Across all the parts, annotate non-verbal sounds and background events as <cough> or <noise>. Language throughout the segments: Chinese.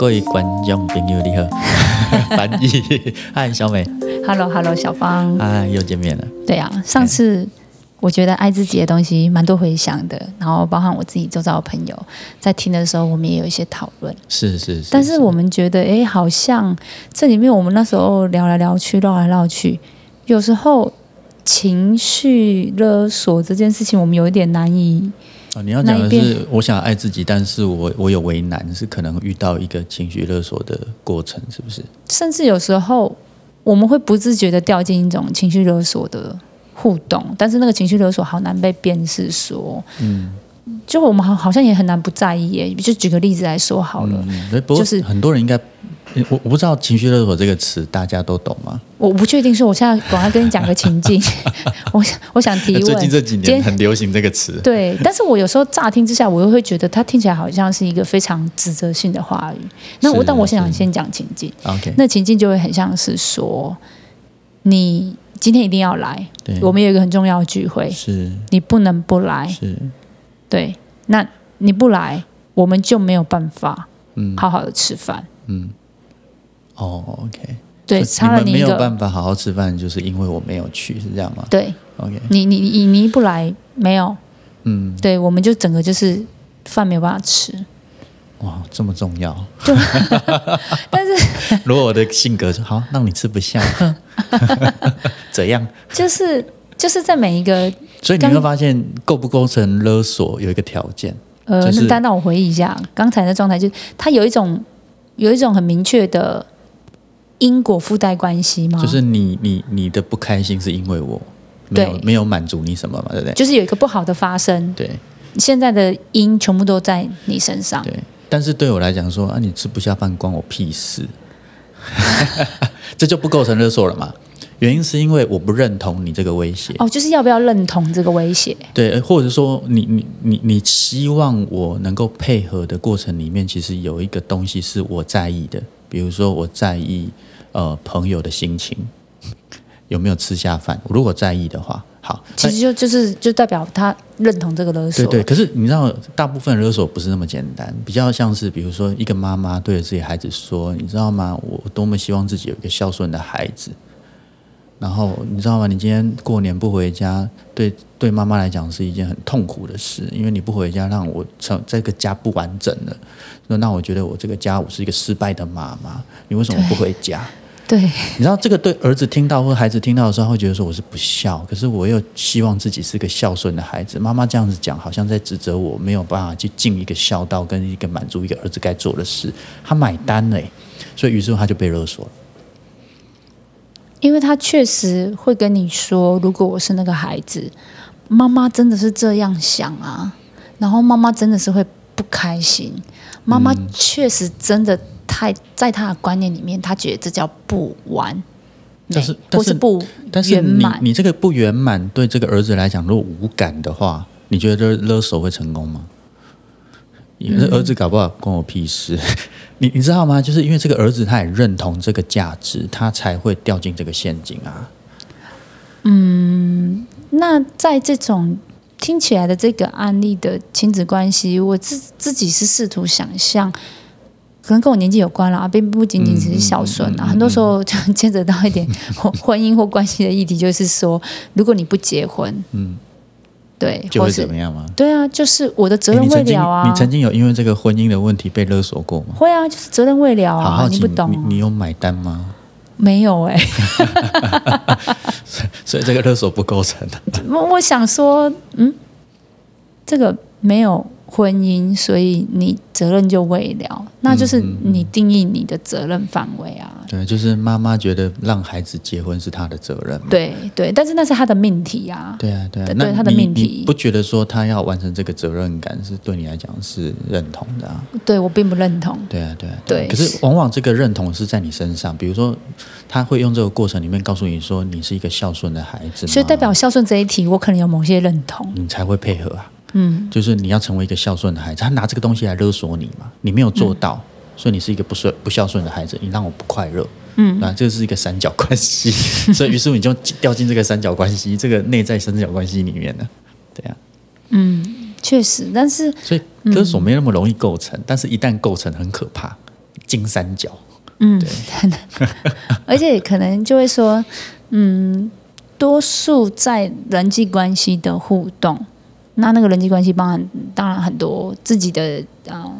各位观众朋友你好，<laughs> 翻译，嗨，小美，，Hello Hello，小芳，啊，又见面了，对啊，上次我觉得爱自己的东西蛮多回想的，然后包含我自己周遭的朋友在听的时候，我们也有一些讨论，是是是，但是我们觉得，哎，好像这里面我们那时候聊来聊去，绕来绕去，有时候情绪勒索这件事情，我们有一点难以啊，你要讲的是，我想爱自己，但是我我有为难，是可能遇到一个情绪勒索的过程，是不是？甚至有时候我们会不自觉的掉进一种情绪勒索的互动，但是那个情绪勒索好难被辨识说，嗯，就我们好好像也很难不在意耶。就举个例子来说好了，嗯，不就是很多人应该，我我不知道情绪勒索这个词大家都懂吗？我不确定是我现在赶快跟你讲个情境，<laughs> <laughs> 我想我想提问，最近这几年很流行这个词，对，但是我有时候乍听之下，我又会觉得它听起来好像是一个非常指责性的话语。那我但我想是先讲情境，，OK，那情境就会很像是说，你今天一定要来，我们有一个很重要的聚会，是。你不能不来。是，对，那你不来，我们就没有办法嗯好好的吃饭。嗯，哦，OK，对，差了你没有办法好好吃饭，就是因为我没有去，是这样吗对？OK，你你你你一不来，没有，嗯，对，我们就整个就是饭没有办法吃。哇，这么重要。<laughs> 但是如果我的性格是好，让你吃不下，<laughs> 怎样？<laughs> 就是就是在每一个所以你会发现，构不构成勒索有一个条件，呃，就是那单让我回忆一下刚才的状态，就是它有一种有一种很明确的因果附带关系吗？就是你你你的不开心是因为我没有没有满足你什么嘛，对不对？就是有一个不好的发生，对现在的因全部都在你身上。对，但是对我来讲说啊，你吃不下饭关我屁事，<laughs> 这就不构成勒索了嘛？原因是因为我不认同你这个威胁，哦，就是要不要认同这个威胁？对，呃或者说你你你你希望我能够配合的过程里面，其实有一个东西是我在意的，比如说我在意呃朋友的心情 <laughs> 有没有吃下饭，如果在意的话，好，其实就就是就代表他认同这个勒索。对对，可是你知道，大部分勒索不是那么简单，比较像是比如说一个妈妈对着自己孩子说：“你知道吗？我多么希望自己有一个孝顺的孩子。”然后你知道吗？你今天过年不回家，对对妈妈来讲是一件很痛苦的事，因为你不回家，让我成这个家不完整了。那那我觉得我这个家我是一个失败的妈妈，你为什么不回家？对你知道这个对儿子听到或孩子听到的时候，他会觉得说我是不孝，可是我又希望自己是个孝顺的孩子。妈妈这样子讲，好像在指责我没有办法去尽一个孝道跟一个满足一个儿子该做的事。他买单嘞，所以于是乎他就被勒索了。因为他确实会跟你说，如果我是那个孩子，妈妈真的是这样想啊，然后妈妈真的是会不开心，妈妈嗯确实真的太在他的观念里面，他觉得这叫不完。但是美，但是不但是你圆满。你这个不圆满对这个儿子来讲，如果无感的话，你觉得勒索会成功吗？你的儿子搞不好关我屁事，你你知道吗？就是因为这个儿子他也认同这个价值，他才会掉进这个陷阱啊。嗯那在这种听起来的这个案例的亲子关系，我自自己是试图想象，可能跟我年纪有关了啊，并不仅仅只是孝顺啊，嗯嗯嗯嗯很多时候就 <laughs> 牵扯到一点婚婚姻或关系的议题，就是说，如果你不结婚，嗯，对，就会怎么样吗？对啊，就是我的责任未了啊，你曾经有因为这个婚姻的问题被勒索过吗？会啊，就是责任未了啊，好好，你不懂啊，你你有买单吗？没有哎、<laughs> 所以这个勒索不构成的。<laughs> 我我想说，嗯，这个没有婚姻，所以你责任就未了，那就是嗯你定义你的责任范围啊。对，就是妈妈觉得让孩子结婚是她的责任嘛。对对，但是那是她的命题啊。对啊，对啊，对那对他的命题你不觉得说她要完成这个责任感是对你来讲是认同的啊？对我并不认同。对啊，对啊，对啊可是往往这个认同是在你身上，比如说他会用这个过程里面告诉你说你是一个孝顺的孩子，所以代表孝顺这一题，我可能有某些认同。你才会配合啊。嗯，就是你要成为一个孝顺的孩子，他拿这个东西来勒索你嘛，你没有做到，所以你是一个不顺不孝顺的孩子，你让我不快乐。嗯啊，这是一个三角关系，<laughs> 所以于是你就掉进这个三角关系，这个内在三角关系里面了。对啊，嗯确实，但是所以勒索没那么容易构成，但是一旦构成，很可怕，金三角。嗯，对 <laughs> 而且可能就会说，嗯，多数在人际关系的互动，那那个人际关系包含当然很多自己的啊、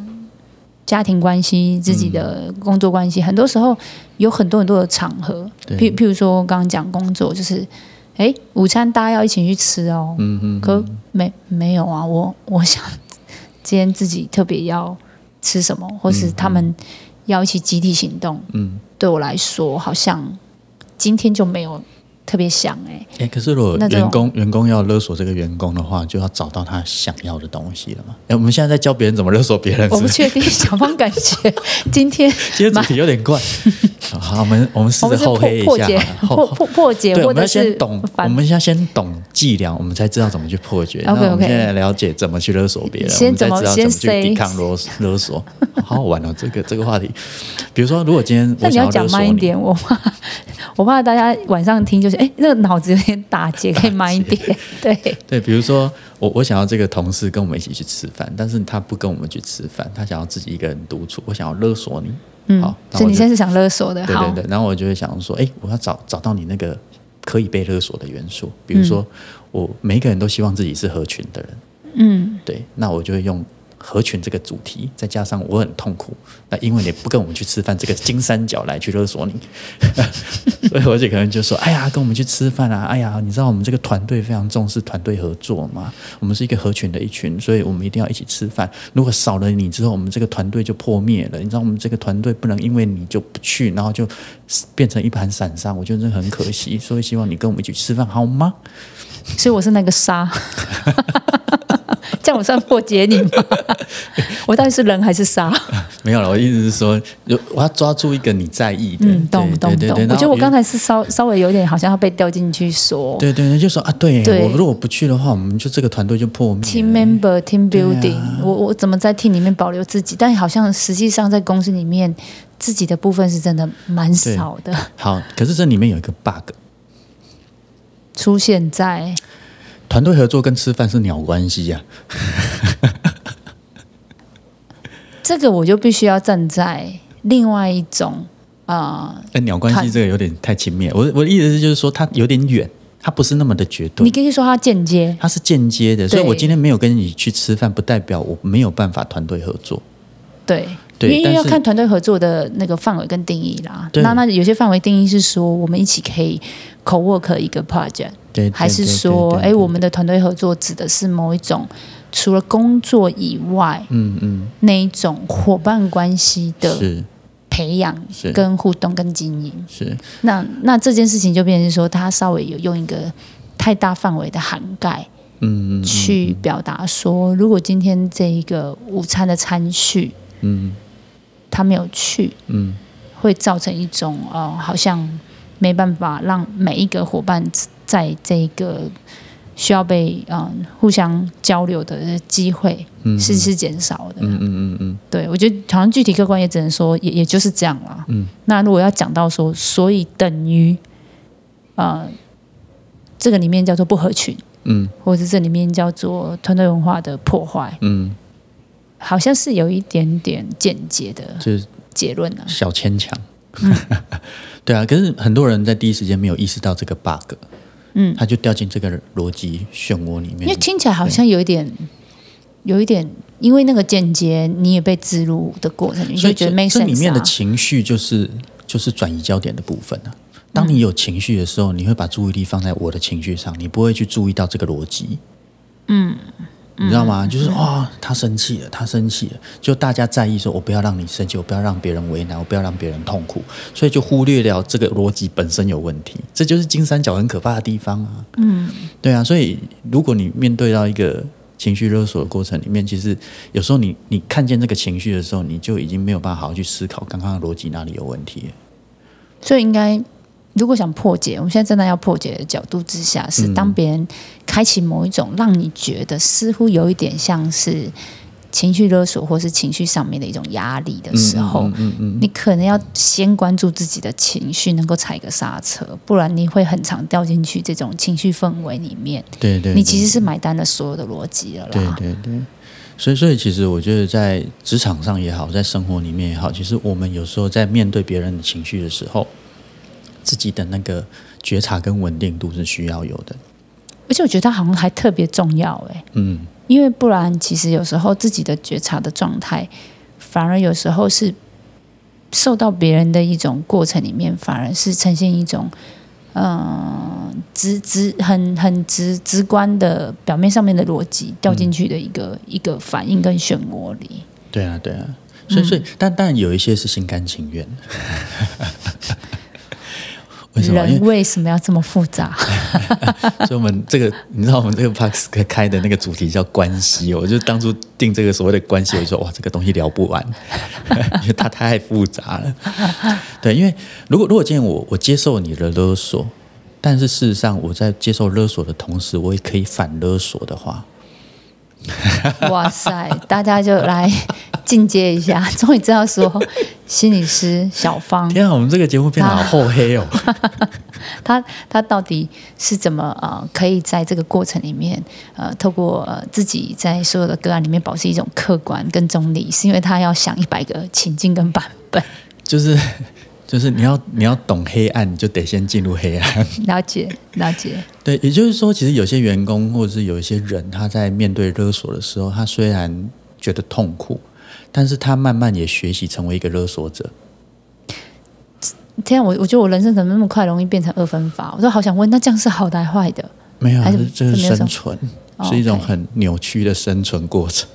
家庭关系、自己的工作关系，很多时候有很多很多的场合，对。譬譬如说刚刚讲工作，就是哎，午餐大家要一起去吃哦，嗯嗯，可没没有啊？我我想今天自己特别要吃什么，或是他们要一起集体行动，嗯，对我来说好像今天就没有特别想哎、哎，可是如果员工员工要勒索这个员工的话，就要找到他想要的东西了嘛？哎，我们现在在教别人怎么勒索别人，是是？我不确定，小芳感觉今天 <laughs> 今天主题有点怪。好，我们我们试着破厚黑一下破破破破解，对，我们要或者是先懂，我反们要先懂伎俩，我们才知道怎么去破解。OK，OK 那我们现在了解怎么去勒索别人，先我们才怎么先知道怎么去抵抗勒索勒索。好好玩哦，这个这个话题。比如说，如果今天那你要讲慢一点，我怕我怕大家晚上听就是哎，那个脑子有点打结，可以慢一点。<laughs> 对，<laughs> 对，比如说我我想要这个同事跟我们一起去吃饭，但是他不跟我们去吃饭，他想要自己一个人独处，我想要勒索你。嗯好，那所以你现在是想勒索的，好对对，对，然后我就会想说，哎，我要找找到你那个可以被勒索的元素，比如说，我每一个人都希望自己是合群的人，嗯，对，那我就会用合群这个主题，再加上我很痛苦，那因为你不跟我们去吃饭，这个金三角来去勒索你，<laughs> 所以我就可能就说，哎呀，跟我们去吃饭啊，哎呀，你知道我们这个团队非常重视团队合作嘛，我们是一个合群的一群，所以我们一定要一起吃饭。如果少了你之后，我们这个团队就破灭了。你知道我们这个团队不能因为你就不去，然后就变成一盘散沙，我觉得这很可惜。所以希望你跟我们一起吃饭好吗？所以我是那个沙，<laughs> 这样我算破解你吗？<laughs> 我到底是人还是沙？没有了，我意思是说，有我要抓住一个你在意的，嗯，懂懂懂。我觉得我刚才才是稍稍微有点好像要被掉进去说对对对，就说啊，对对我如果不去的话，我们就这个团队就破灭。team member team building，、我我怎么在 team 里面保留自己？但好像实际上在公司里面，自己的部分是真的蛮少的，好，可是这里面有一个 bug，出现在团队合作跟吃饭是鸟关系呀、<laughs> 这个，我就必须要站在另外一种啊、呃哎，鸟关系团这个有点太轻蔑。我我的意思是，就是说它有点远，它不是那么的绝对你，可以说它间接，它是间接的。所以我今天没有跟你去吃饭，不代表我没有办法团队合作。对。因为要看团队合作的那个范围跟定义啦。那那有些范围定义是说，我们一起可以 co work 一个 project，对，对还是说，哎，我们的团队合作指的是某一种除了工作以外嗯嗯。那一种伙伴关系的培养、跟互动、跟经营。是。那那这件事情就变成说，他稍微有用一个太大范围的涵盖嗯嗯。去表达说，如果今天这一个午餐的餐序嗯。他没有去，嗯。会造成一种呃，好像没办法让每一个伙伴在这个需要被嗯、呃互相交流的机会嗯是是减少的。嗯嗯嗯嗯对我觉得好像具体客观也只能说也也就是这样啦。嗯那如果要讲到说，所以等于呃这个里面叫做不合群，嗯或者这里面叫做团队文化的破坏，嗯，好像是有一点点间接的就是结论啊。小牵强。嗯 <laughs> 对啊，可是很多人在第一时间没有意识到这个 bug，嗯，他就掉进这个逻辑漩涡里面。因为听起来好像有一点，有一点，因为那个间接你也被植入的过程，你所以就觉得没这里面的啊。情绪就是就是转移焦点的部分啊。当你有情绪的时候，你会把注意力放在我的情绪上，你不会去注意到这个逻辑。嗯，你知道吗？就是哦，他生气了，他生气了，就大家在意说，我不要让你生气，我不要让别人为难，我不要让别人痛苦，所以就忽略了这个逻辑本身有问题。这就是金三角很可怕的地方啊。嗯，对啊，所以如果你面对到一个情绪勒索的过程里面，其实有时候你你看见这个情绪的时候，你就已经没有办法好好去思考刚刚的逻辑哪里有问题了。所以应该，如果想破解，我们现在站在要破解的角度之下，是嗯当别人开启某一种让你觉得似乎有一点像是情绪勒索或是情绪上面的一种压力的时候，嗯嗯嗯你可能要先关注自己的情绪，能够踩个刹车，不然你会很常掉进去这种情绪氛围里面。对对，你其实是买单了所有的逻辑了啦。对对对，所以，所以其实我觉得在职场上也好，在生活里面也好，其实我们有时候在面对别人的情绪的时候，自己的那个觉察跟稳定度是需要有的。而且我觉得它好像还特别重要哎，嗯，因为不然其实有时候自己的觉察的状态，反而有时候是受到别人的一种过程里面，反而是呈现一种嗯直直很很直直观的表面上面的逻辑掉进去的一个、一个反应跟漩涡里。对啊，对啊。所以，所以，但但有一些是心甘情愿。为什么？人为什么要这么复杂？<laughs> 所以我们这个，你知道，我们这个 p a r k 开的那个主题叫关系。我就当初定这个所谓的关系，我就说哇，这个东西聊不完，<laughs> 因为它太复杂了。对，因为如果如果今天我我接受你的勒索，但是事实上我在接受勒索的同时，我也可以反勒索的话，哇塞！大家就来进阶一下，终于知道说心理师小芳天啊，我们这个节目变得好厚黑哦。<laughs> 他他到底是怎么呃，可以在这个过程里面呃，透过呃自己在所有的个案里面保持一种客观跟中立，是因为他要想一百个情境跟版本，就是就是你要你要懂黑暗，你就得先进入黑暗。了解了解，对，也就是说，其实有些员工或者是有一些人，他在面对勒索的时候，他虽然觉得痛苦，但是他慢慢也学习成为一个勒索者。天啊，我我觉得我人生怎么那么快容易变成二分法？我都好想问，那这样是好的还是坏的？没有啊，还是这这是生存，哦是一种很扭曲的生存过程。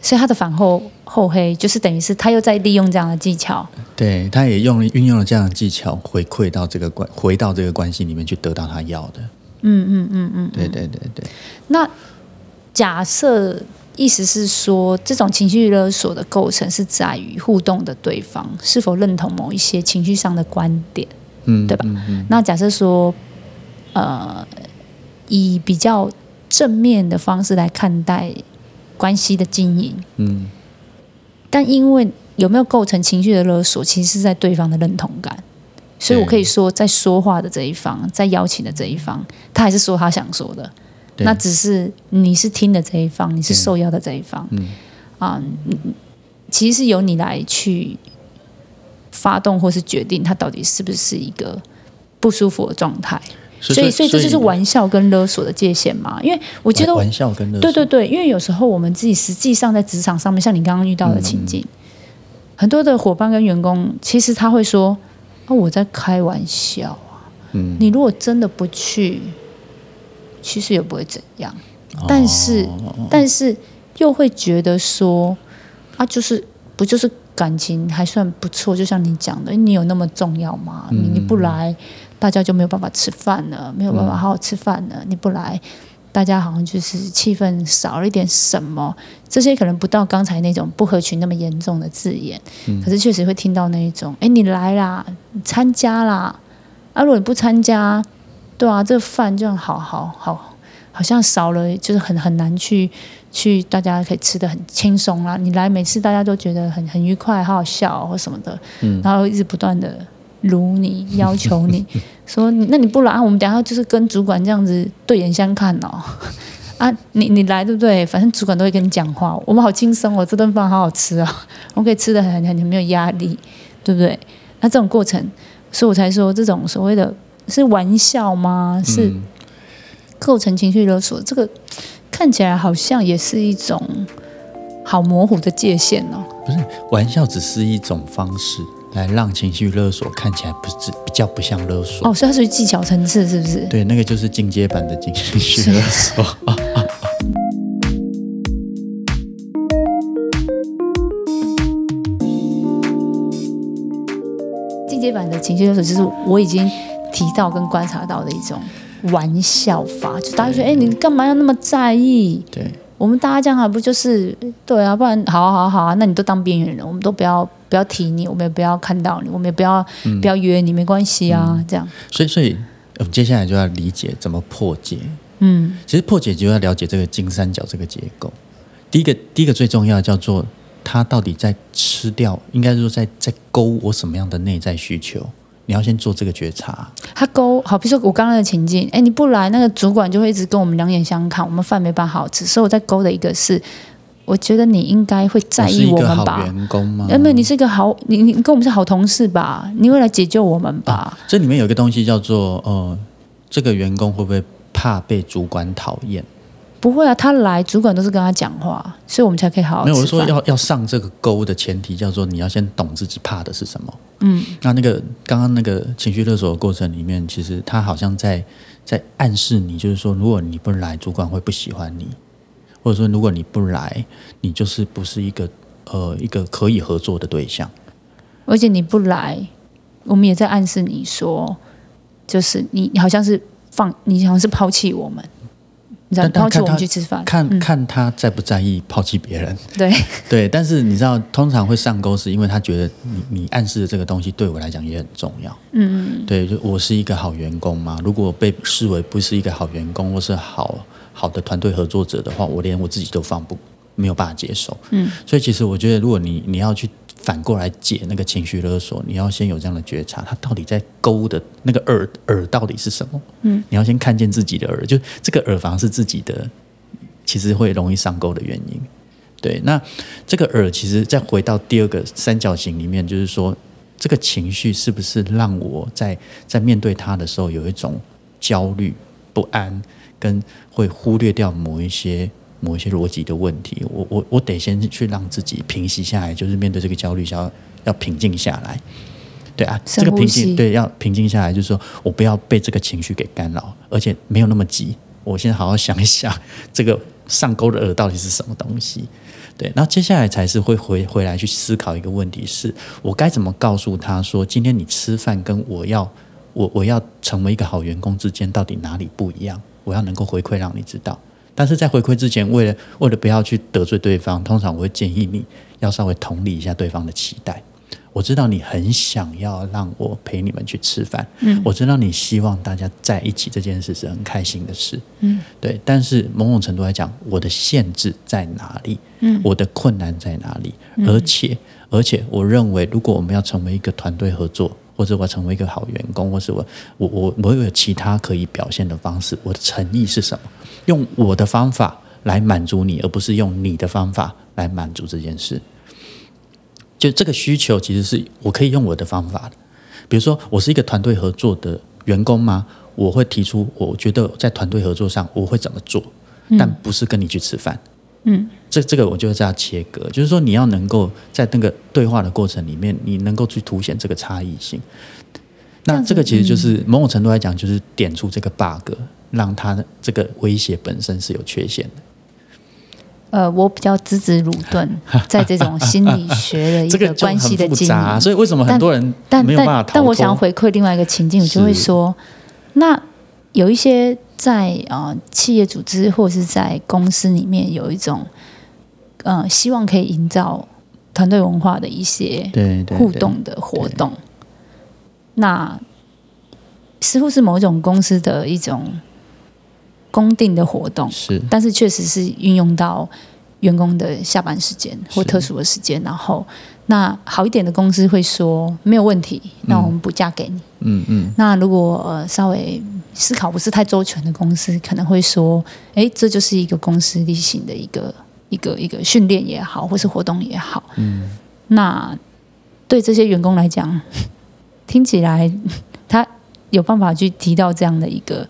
所以他的反后后黑就是等于是他又在利用这样的技巧，对，他也用运用了这样的技巧回馈到这个关，回到这个关系里面去得到他要的。嗯嗯嗯嗯。对对对对，那假设意思是说，这种情绪勒索的构成是在于互动的对方是否认同某一些情绪上的观点。嗯，对吧嗯嗯那假设说，呃，以比较正面的方式来看待关系的经营，嗯，但因为有没有构成情绪的勒索，其实是在对方的认同感。所以我可以说，在说话的这一方，在邀请的这一方，他还是说他想说的，对那只是你是听的这一方，你是受邀的这一方，嗯。啊、嗯其实是由你来去发动或是决定，它到底是不是一个不舒服的状态。所以，所以这就是玩笑跟勒索的界限嘛。因为我觉得玩笑跟勒索。对对对，因为有时候我们自己实际上在职场上面，像你刚刚遇到的情境，很多的伙伴跟员工，其实他会说：“啊，我在开玩笑啊，嗯。你如果真的不去，其实也不会怎样。”但是，哦但是又会觉得说：“啊，就是不就是感情还算不错？就像你讲的，你有那么重要吗？你你不来，大家就没有办法吃饭了，没有办法好好吃饭了。你不来，大家好像就是气氛少了一点什么。这些可能不到刚才那种不合群那么严重的字眼，可是确实会听到那一种：哎，你来啦，你参加啦。啊，如果你不参加，对啊，这饭这样好好好，好像少了，就是很很难去去，大家可以吃的很轻松啦。你来每次大家都觉得很很愉快，好好笑、或什么的，然后一直不断的如你，要求你说，那你不来，我们等下就是跟主管这样子对眼相看哦。啊，你你来对不对？反正主管都会跟你讲话，我们好轻松哦，这顿饭好好吃哦，我们可以吃的很很很没有压力，对不对？那这种过程，所以我才说这种所谓的是玩笑吗？是嗯构成情绪勒索，这个看起来好像也是一种好模糊的界限哦。不是玩笑，只是一种方式来让情绪勒索看起来不是比较不像勒索。哦，所以它属于技巧层次，是不是？对，那个就是进阶版的情绪勒索。<laughs> 进阶版的情绪勒索，就是我已经提到跟观察到的一种玩笑法，就大家觉得，哎，你干嘛要那么在意？对，我们大家这样还不就是对啊？不然好啊好啊好啊，那你都当边缘人，我们都不要不要提你，我们也不要看到你，我们也不要、不要约你，没关系啊，这样，所以所以我们接下来就要理解怎么破解。嗯其实破解就要了解这个金三角这个结构。第一个，第一个最重要的叫做它到底在吃掉，应该说在在勾我什么样的内在需求，你要先做这个觉察。他勾好，比如说我刚刚的情境，哎，你不来，那个主管就会一直跟我们两眼相看，我们饭没办法好好吃，所以我在勾的一个是，我觉得你应该会在意我们吧？员工吗？呃，没有，你是一个好，你你跟我们是好同事吧？你会来解救我们吧？这里面有一个东西叫做呃，这个员工会不会怕被主管讨厌？不会啊，他来主管都是跟他讲话，所以我们才可以好好没有，我。是说要要上这个钩的前提叫做你要先懂自己怕的是什么。嗯，那那个刚刚那个情绪勒索的过程里面，其实他好像在在暗示你，就是说，如果你不来，主管会不喜欢你，或者说如果你不来，你就是不是一个呃一个可以合作的对象。而且你不来，我们也在暗示你说，就是你你好像是放，你好像是抛弃我们，你知道，但但抛弃我们看他去吃饭。看、看他在不在意抛弃别人，<laughs> 对，<laughs> 对，但是你知道，通常会上钩，是因为他觉得你你暗示的这个东西对我来讲也很重要。嗯，对，就我是一个好员工嘛，如果被视为不是一个好员工或是好好的团队合作者的话，我连我自己都放不没有办法接受。嗯，所以其实我觉得，如果你你要去反过来解那个情绪勒索，你要先有这样的觉察，他到底在勾的那个耳耳到底是什么？嗯，你要先看见自己的耳，就这个耳房是自己的，其实会容易上钩的原因。对，那这个耳其实再回到第二个三角形里面，就是说这个情绪是不是让我在在面对它的时候有一种焦虑、不安，跟会忽略掉某一些某一些逻辑的问题。我我我得先去让自己平息下来，就是面对这个焦虑，要要平静下来。对啊，这个平静对要平静下来，就是说我不要被这个情绪给干扰，而且没有那么急。我先好好想一想，这个上钩的饵到底是什么东西？对，然后接下来才是会回回来去思考一个问题是：我该怎么告诉他说，今天你吃饭跟我要我我要成为一个好员工之间到底哪里不一样？我要能够回馈让你知道。但是在回馈之前，为了为了不要去得罪对方，通常我会建议你要稍微同理一下对方的期待。我知道你很想要让我陪你们去吃饭，嗯，我知道你希望大家在一起这件事是很开心的事，嗯，对。但是某种程度来讲，我的限制在哪里？嗯，我的困难在哪里？而且，而且，我认为，如果我们要成为一个团队合作，或者我成为一个好员工，或是我我我我有其他可以表现的方式，我的诚意是什么？用我的方法来满足你，而不是用你的方法来满足这件事。就这个需求，其实是我可以用我的方法的。比如说，我是一个团队合作的员工吗？我会提出，我觉得在团队合作上我会怎么做，但不是跟你去吃饭。嗯，这这个我就是要切割，就是说你要能够在那个对话的过程里面，你能够去凸显这个差异性。那这个其实就是某种程度来讲，就是点出这个 bug，让它这个威胁本身是有缺陷的。呃，我比较资质鲁钝，<laughs> 在这种心理学的一个 <laughs> 关系的经杂，营。所以为什么很多人但？但但我想要回馈另外一个情境，我就会说，那有一些在呃企业组织或者是在公司里面有一种呃希望可以营造团队文化的一些互动的活动，那似乎是某种公司的一种公定的活动，是。但是确实是运用到员工的下班时间或特殊的时间，然后那好一点的公司会说没有问题，那我们补假给你。嗯嗯。那如果呃稍微思考不是太周全的公司，可能会说，哎，这就是一个公司例行的一个一个一个训练也好，或是活动也好。嗯，那对这些员工来讲，听起来 <laughs> 他有办法去提到这样的一个。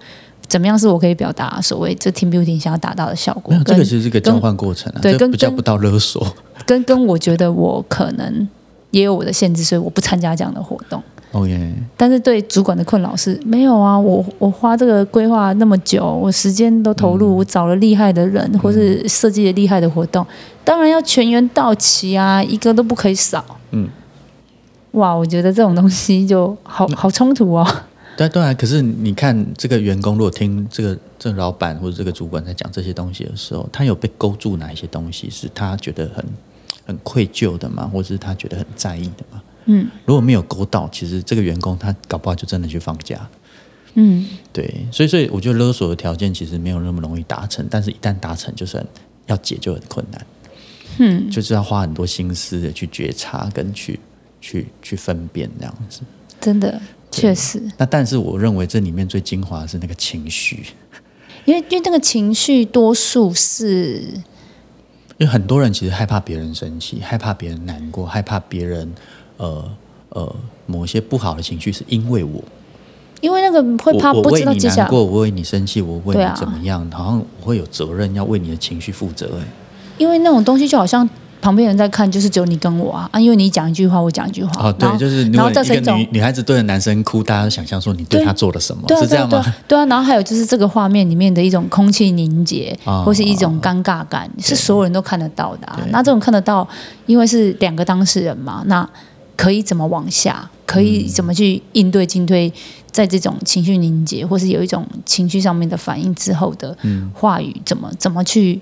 怎么样是我可以表达所谓这 team building 想要达到的效果没有？这个其实是个交换过程啊，对跟跟不到勒索。跟跟我觉得我可能也有我的限制，所以我不参加这样的活动。OK，但是对主管的困扰是没有啊，我我花这个规划那么久，我时间都投入，我找了厉害的人，或是设计了厉害的活动，当然要全员到齐啊，一个都不可以少。嗯，哇，我觉得这种东西就好好冲突哦。对当然。可是你看，这个员工如果听这个这个老板或者这个主管在讲这些东西的时候，他有被勾住哪一些东西是他觉得很很愧疚的吗？或者是他觉得很在意的吗？嗯如果没有勾到，其实这个员工他搞不好就真的去放假。嗯，对，所以所以我觉得勒索的条件其实没有那么容易达成，但是一旦达成，就是很要解就很困难。嗯，就是要花很多心思的去觉察跟去去去分辨这样子。真的确实，那但是我认为这里面最精华的是那个情绪，因为因为那个情绪多数是因为很多人其实害怕别人生气，害怕别人难过，害怕别人呃呃某些不好的情绪，是因为我。因为那个会怕不知道接下来，你难过，我为你生气，我为你怎么样，好像我会有责任要为你的情绪负责、哎因为那种东西就好像旁边人在看，就是只有你跟我啊，啊，因为你讲一句话，我讲一句话，哦，对，就是如然后果一个造成一种女女孩子对着男生哭，大家都想象说你对对他做了什么，是这样吗？对啊，对啊。然后还有就是这个画面里面的一种空气凝结，哦或是一种尴尬感，是所有人都看得到的、啊。那这种看得到，因为是两个当事人嘛，那可以怎么往下？可以怎么去应对进退？在这种情绪凝结，或是有一种情绪上面的反应之后的嗯话语，怎么怎么去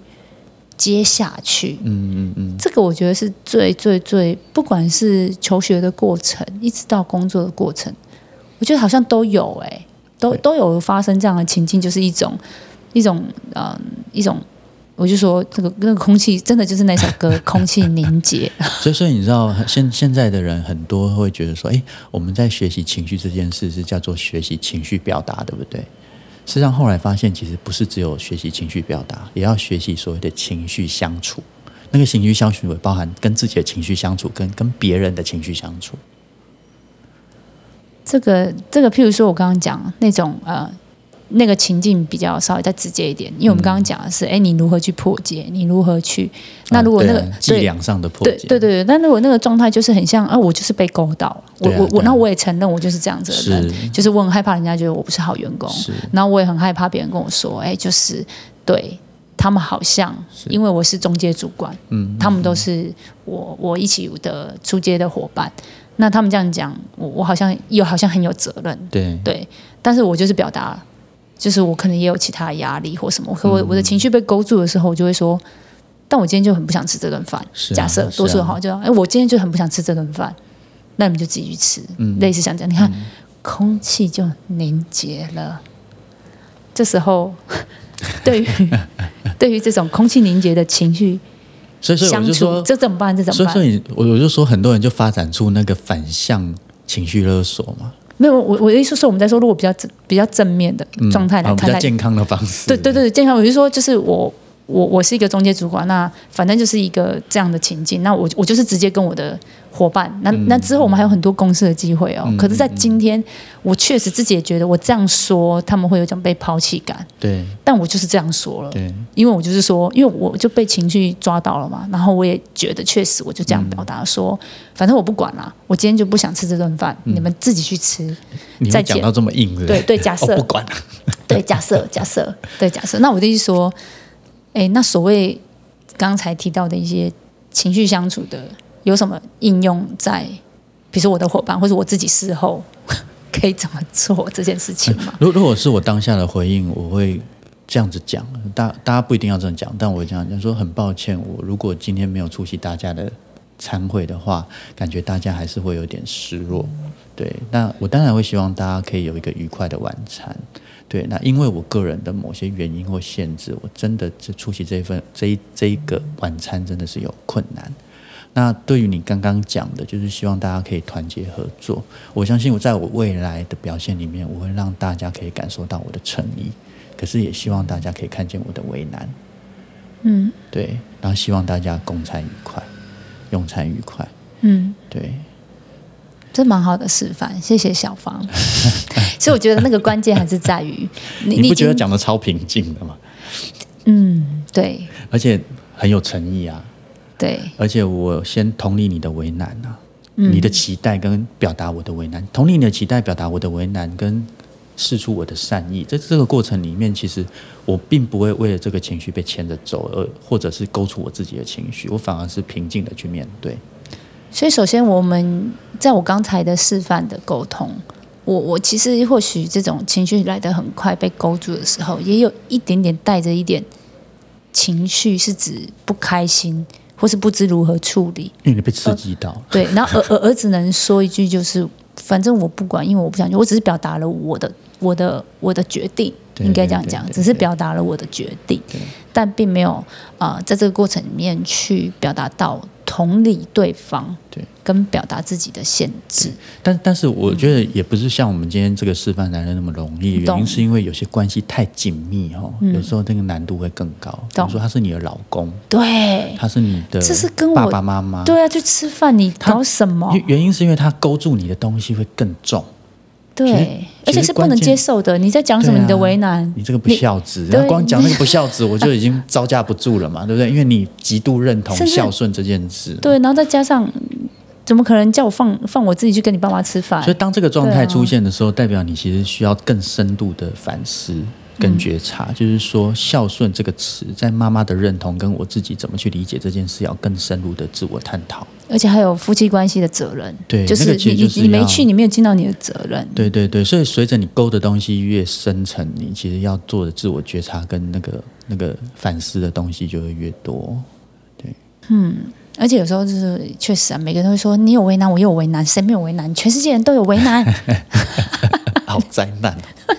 接下去？嗯嗯嗯，这个我觉得是最最最，不管是求学的过程，一直到工作的过程，我觉得好像都有哎、都都有发生这样的情境，就是一种一种嗯、一种，我就说这个那个空气真的就是那首歌《空气凝结》所 <laughs> 以所以你知道现现在的人很多会觉得说，哎，我们在学习情绪这件事是叫做学习情绪表达，对不对？实际上后来发现，其实不是只有学习情绪表达，也要学习所谓的情绪相处。那个情绪相处也包含跟自己的情绪相处，跟跟别人的情绪相处。这个这个，譬如说我刚刚讲那种呃。那个情境比较稍微再直接一点，因为我们刚刚讲的是，哎、你如何去破解，你如何去？那如果那个、啊对啊伎对俩上的破对解，对对对，但如果那个状态就是很像，啊，我就是被勾到，我我我，那我也承认我就是这样子的人，是。就是我很害怕人家觉得我不是好员工，然后我也很害怕别人跟我说，哎，就是对他们好像因为我是中介主管，嗯，他们都是我我一起的出街的伙伴，那他们这样讲，我我好像又好像很有责任，对。对，但是我就是表达，就是我可能也有其他压力或什么，可我我的情绪被勾住的时候，我就会说，但我今天就很不想吃这顿饭。假设是啊多数好就哎，我今天就很不想吃这顿饭，那你们就自己去吃，嗯类似像这样，你看、空气就凝结了。这时候，<laughs> 对于 <laughs> 对于这种空气凝结的情绪所以所以我相处，就说，这怎么办？这怎么办？所以所以我我就说，很多人就发展出那个反向情绪勒索嘛，没有，我我的意思是我们在说，如果比较正比较正面的嗯状态来看待较健康的方式，对对对，健康，我就说，就是我我我是一个中介主管，那反正就是一个这样的情境，那我我就是直接跟我的伙伴，那、嗯那之后我们还有很多公司的机会哦。可是，在今天，我确实自己也觉得我这样说，他们会有一种被抛弃感，对。但我就是这样说了，对。因为我就是说，因为我就被情绪抓到了嘛，然后我也觉得确实我就这样表达说，反正我不管啦，我今天就不想吃这顿饭，你们自己去吃。再见。你再讲到这么硬，是是对？对，假设、哦不管。了，对，假设假设，对假设。那我的意思说，哎，那所谓刚才提到的一些情绪相处的，有什么应用在，比如说我的伙伴或者我自己事后可以怎么做这件事情吗？如如果是我当下的回应，我会这样子讲，大大家不一定要这样讲，但我这样讲说，很抱歉，我如果今天没有出席大家的参会的话，感觉大家还是会有点失落。对，那我当然会希望大家可以有一个愉快的晚餐。对，那因为我个人的某些原因或限制，我真的这出席这一份这一这一个晚餐真的是有困难。那对于你刚刚讲的，就是希望大家可以团结合作。我相信我在我未来的表现里面，我会让大家可以感受到我的诚意，可是也希望大家可以看见我的为难。嗯对，然后希望大家共餐愉快，用餐愉快。嗯，对，这蛮好的示范，谢谢小芳。<laughs> 所以我觉得那个关键还是在于你，你不觉得讲的超平静的吗？嗯，对而且很有诚意啊！对，而且我先同理你的为难啊，嗯你的期待跟表达我的为难，同理你的期待，表达我的为难，跟试出我的善意，在这个过程里面，其实我并不会为了这个情绪被牵着走，而或者是勾出我自己的情绪，我反而是平静的去面对。所以，首先我们在我刚才的示范的沟通，我我其实或许这种情绪来得很快被勾住的时候，也有一点点带着一点情绪，是指不开心，或是不知如何处理。因为你被刺激到，对，然后而而而只能说一句就是，反正我不管，因为我不想去，我只是表达了我的我的我的决定，对应该这样讲，只是表达了我的决定，但并没有啊、呃在这个过程里面去表达倒退。同理对方，对，跟表达自己的限制。但但是我觉得也不是像我们今天这个示范来的那么容易，原因是因为有些关系太紧密哦，嗯有时候那个难度会更高。比如说他是你的老公，对，他是你的这是跟我爸爸妈妈，对啊，去吃饭你搞什么？原原因是因为他勾住你的东西会更重。对，而且是不能接受的。你在讲什么？你的为难，你这个不孝子，然后光讲那个不孝子，<laughs> 我就已经招架不住了嘛，对不对？因为你极度认同孝顺这件事，对，然后再加上，怎么可能叫我放放我自己去跟你爸妈吃饭所以？当这个状态出现的时候，代表你其实需要更深度的反思跟觉察，嗯就是说孝顺这个词在妈妈的认同跟我自己怎么去理解这件事，要更深入的自我探讨。而且还有夫妻关系的责任，对就是你你没去，你没有尽到你的责任。对对对，所以随着你勾的东西越深层，你其实要做的自我觉察跟那个那个反思的东西就会越多。对，嗯而且有时候就是确实啊，每个人都会说你有为难，我也有为难，谁没有为难？全世界人都有为难。<laughs> 好灾难 <laughs> 哦！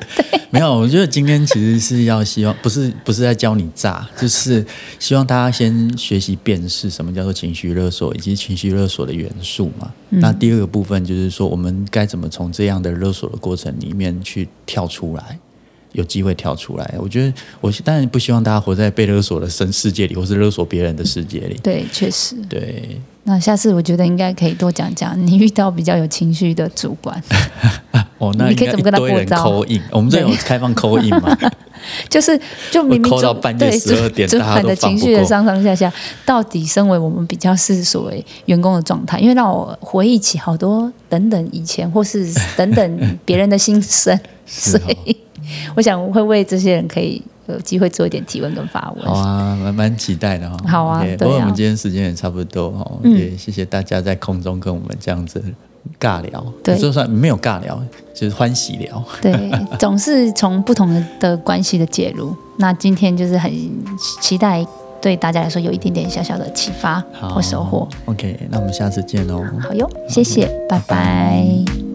没有，我觉得今天其实是要希望，不是不是在教你诈，就是希望大家先学习辨识什么叫做情绪勒索，以及情绪勒索的元素嘛。那第二个部分就是说，我们该怎么从这样的勒索的过程里面去跳出来，有机会跳出来。我觉得，我当然不希望大家活在被勒索的生世界里，或是勒索别人的世界里。对，确实。对，那下次我觉得应该可以多讲讲你遇到比较有情绪的主管，<laughs> 哦，那你可以怎么跟他过招扣印，我们这有开放扣印吗？<laughs> 就是就明明到半夜对12点主管的情绪的上上下下，到底身为我们比较是所谓员工的状态，因为让我回忆起好多等等以前或是等等别人的心声，<laughs> 所以我想我会为这些人可以有机会做一点提问跟发问。好啊，蛮蛮期待的哈、好啊不过我们今天时间也差不多哈、嗯也谢谢大家在空中跟我们这样子尬聊，对就算没有尬聊，就是欢喜聊。对，总是从不同的的关系的介入。那今天就是很期待对大家来说有一点点小小的启发好或收获。OK，那我们下次见喽。好哟，谢谢，拜拜